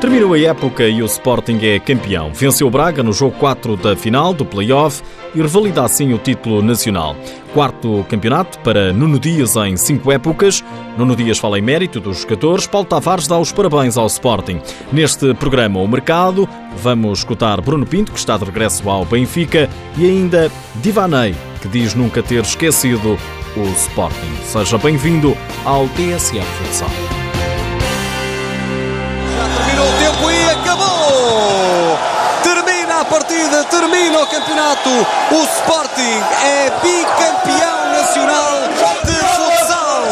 Terminou a época e o Sporting é campeão. Venceu o Braga no jogo 4 da final do play-off e revalida assim o título nacional. Quarto campeonato para Nuno Dias em cinco épocas. Nuno Dias fala em mérito dos jogadores. Paulo Tavares dá os parabéns ao Sporting. Neste programa O Mercado, vamos escutar Bruno Pinto, que está de regresso ao Benfica, e ainda Divanei, que diz nunca ter esquecido o Sporting. Seja bem-vindo ao TSF Futsal. A partida, termina o campeonato. O Sporting é bicampeão nacional de futsal.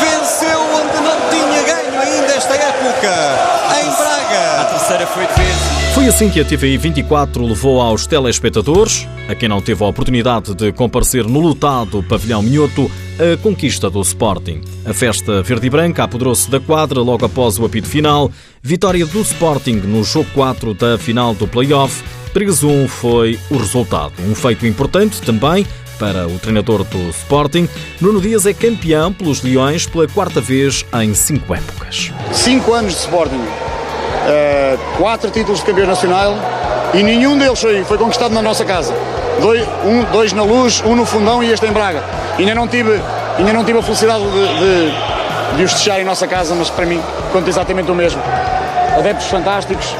Venceu onde não tinha ganho ainda esta época, em Braga. A terceira foi de vez. Foi assim que a TVI 24 levou aos telespectadores, a quem não teve a oportunidade de comparecer no lotado pavilhão Minhoto, a conquista do Sporting. A festa verde e branca apoderou-se da quadra logo após o apito final. Vitória do Sporting no jogo 4 da final do play-off. 3-1 foi o resultado. Um feito importante também para o treinador do Sporting. Nuno Dias é campeão pelos Leões pela quarta vez em cinco épocas. Cinco anos de Sporting uh, quatro títulos de campeão nacional e nenhum deles foi, foi conquistado na nossa casa. Dois, um, dois na Luz, um no Fundão e este em Braga. Ainda não tive, ainda não tive a felicidade de, de, de os fechar em nossa casa, mas para mim conta exatamente o mesmo. Adeptos fantásticos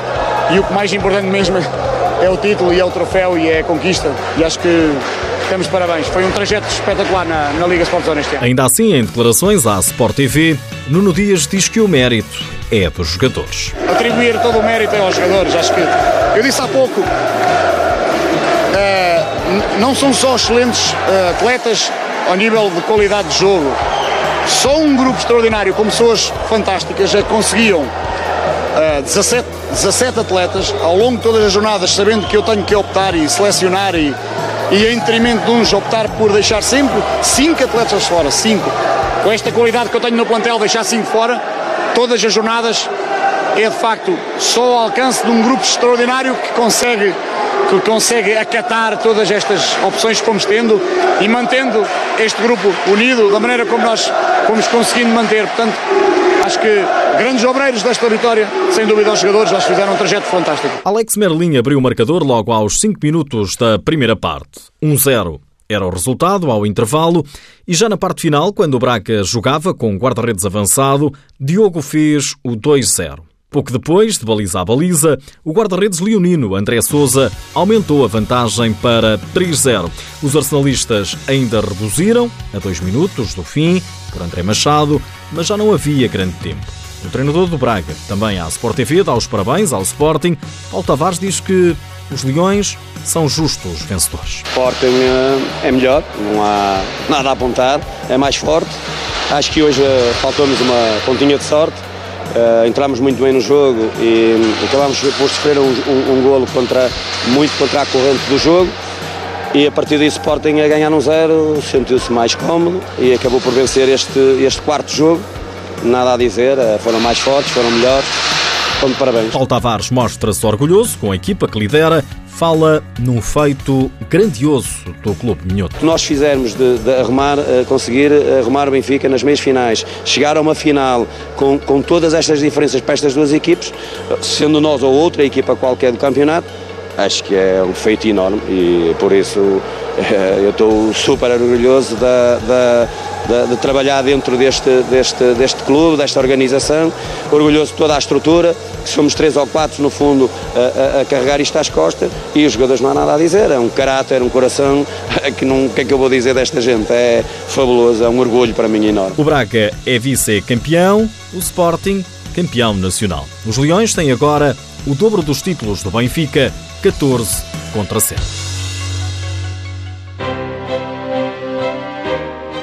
e o que mais importante mesmo é o título e é o troféu e é a conquista. E acho que Estamos parabéns. Foi um trajeto espetacular na, na Liga Sport Zone este ano. Ainda assim, em declarações à Sport TV, Nuno Dias diz que o mérito é dos jogadores. Atribuir todo o mérito aos jogadores. Acho que, eu disse há pouco, uh, não são só excelentes uh, atletas ao nível de qualidade de jogo. Só um grupo extraordinário, com pessoas fantásticas, é conseguiam uh, 17, 17 atletas ao longo de todas as jornadas, sabendo que eu tenho que optar e selecionar e e em detrimento de uns optar por deixar sempre cinco atletas fora, cinco. Com esta qualidade que eu tenho no plantel, deixar cinco fora, todas as jornadas é de facto só ao alcance de um grupo extraordinário que consegue que consegue acatar todas estas opções que fomos tendo e mantendo este grupo unido da maneira como nós fomos conseguindo manter. Portanto, acho que grandes obreiros desta vitória, sem dúvida os jogadores, já fizeram um trajeto fantástico. Alex Merlin abriu o marcador logo aos 5 minutos da primeira parte. 1-0 era o resultado ao intervalo e já na parte final, quando o Braga jogava com guarda-redes avançado, Diogo fez o 2-0. Pouco depois, de baliza a baliza, o guarda-redes leonino André Souza aumentou a vantagem para 3-0. Os arsenalistas ainda reduziram, a dois minutos do fim, por André Machado, mas já não havia grande tempo. O treinador do Braga, também à Sport TV, dá os parabéns ao Sporting. Paulo Tavares diz que os Leões são justos vencedores. O Sporting eh, é melhor, não há nada a apontar, é mais forte. Acho que hoje eh, faltou-nos uma pontinha de sorte. Uh, entramos muito bem no jogo e acabamos por sofrer um, um, um golo contra, muito contra a corrente do jogo. E a partir disso Sporting a ganhar um zero sentiu-se mais cómodo e acabou por vencer este, este quarto jogo. Nada a dizer, eh, foram mais fortes, foram melhores. Paulo Tavares mostra-se orgulhoso com a equipa que lidera fala num feito grandioso do Clube Minhoto. Nós fizermos de, de arrumar, eh, conseguir arrumar o Benfica nas meias finais, chegar a uma final com, com todas estas diferenças para estas duas equipes, sendo nós ou outra equipa qualquer do campeonato, acho que é um feito enorme e por isso eu estou super orgulhoso de, de, trabalhar dentro deste, deste, deste clube, desta organização, orgulhoso de toda a estrutura, que somos três ou quatro no fundo a, a, a, carregar isto às costas e os jogadores não há nada a dizer, é um caráter, um coração, que não, o que é que eu vou dizer desta gente? É fabuloso, é um orgulho para mim enorme. O Braga é vice-campeão, o Sporting campeão nacional. Os Leões têm agora o dobro dos títulos do Benfica, 14 contra 7.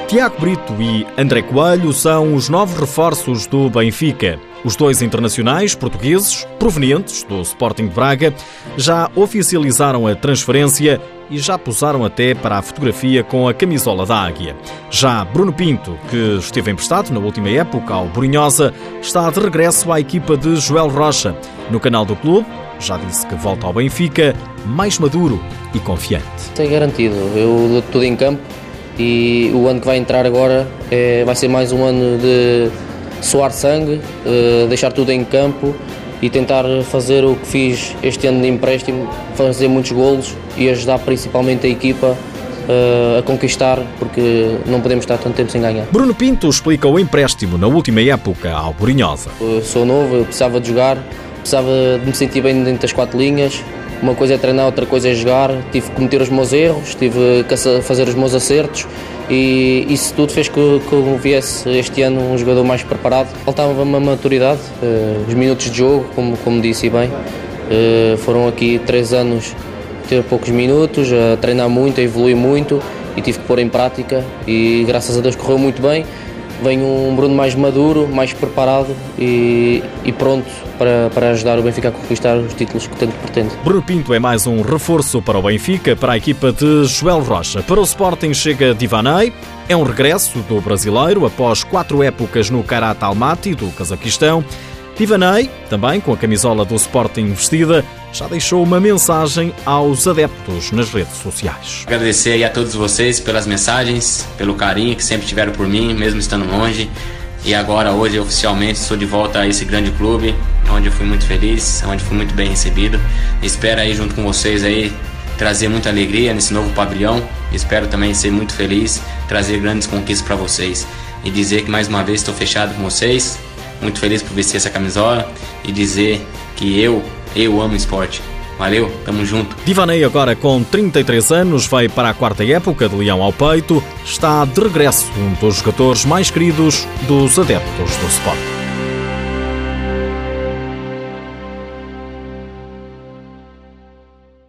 Tiago Brito e André Coelho são os novos reforços do Benfica. Os dois internacionais portugueses, provenientes do Sporting de Braga, já oficializaram a transferência e já posaram até para a fotografia com a camisola da Águia. Já Bruno Pinto, que esteve emprestado na última época ao Borinhosa, está de regresso à equipa de Joel Rocha. No canal do clube, já disse que volta ao Benfica mais maduro e confiante. Tem garantido. Eu dou tudo em campo e o ano que vai entrar agora é, vai ser mais um ano de suar sangue, uh, deixar tudo em campo e tentar fazer o que fiz este ano de empréstimo, fazer muitos golos e ajudar principalmente a equipa uh, a conquistar, porque não podemos estar tanto tempo sem ganhar. Bruno Pinto explica o empréstimo na última época ao Borinhosa. Sou novo, eu precisava de jogar, precisava de me sentir bem dentro das quatro linhas. Uma coisa é treinar, outra coisa é jogar. Tive que cometer os meus erros, tive que fazer os meus acertos e isso tudo fez que, que eu viesse este ano um jogador mais preparado. Faltava uma maturidade, uh, os minutos de jogo, como, como disse bem. Uh, foram aqui três anos ter poucos minutos, a treinar muito, a evoluir muito e tive que pôr em prática e graças a Deus correu muito bem. Vem um Bruno mais maduro, mais preparado e, e pronto para, para ajudar o Benfica a conquistar os títulos que tanto pretende. Bruno Pinto é mais um reforço para o Benfica, para a equipa de Joel Rocha. Para o Sporting chega Divanei, é um regresso do brasileiro após quatro épocas no Karat Almaty do Cazaquistão. Divanei, também com a camisola do Sporting vestida, já deixou uma mensagem aos adeptos nas redes sociais. Agradecer a todos vocês pelas mensagens, pelo carinho que sempre tiveram por mim, mesmo estando longe. E agora, hoje, oficialmente, estou de volta a esse grande clube, onde eu fui muito feliz, onde fui muito bem recebido. Espero aí, junto com vocês aí, trazer muita alegria nesse novo pavilhão. Espero também ser muito feliz, trazer grandes conquistas para vocês. E dizer que mais uma vez estou fechado com vocês, muito feliz por vestir essa camisola e dizer que eu, eu amo esporte. Valeu, tamo junto. Divanei, agora com 33 anos, vai para a quarta época de Leão ao Peito, está de regresso, um dos jogadores mais queridos dos adeptos do Sport.